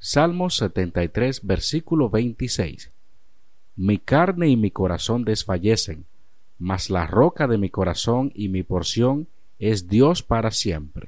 Salmo 73, versículo 26. Mi carne y mi corazón desfallecen, mas la roca de mi corazón y mi porción es Dios para siempre.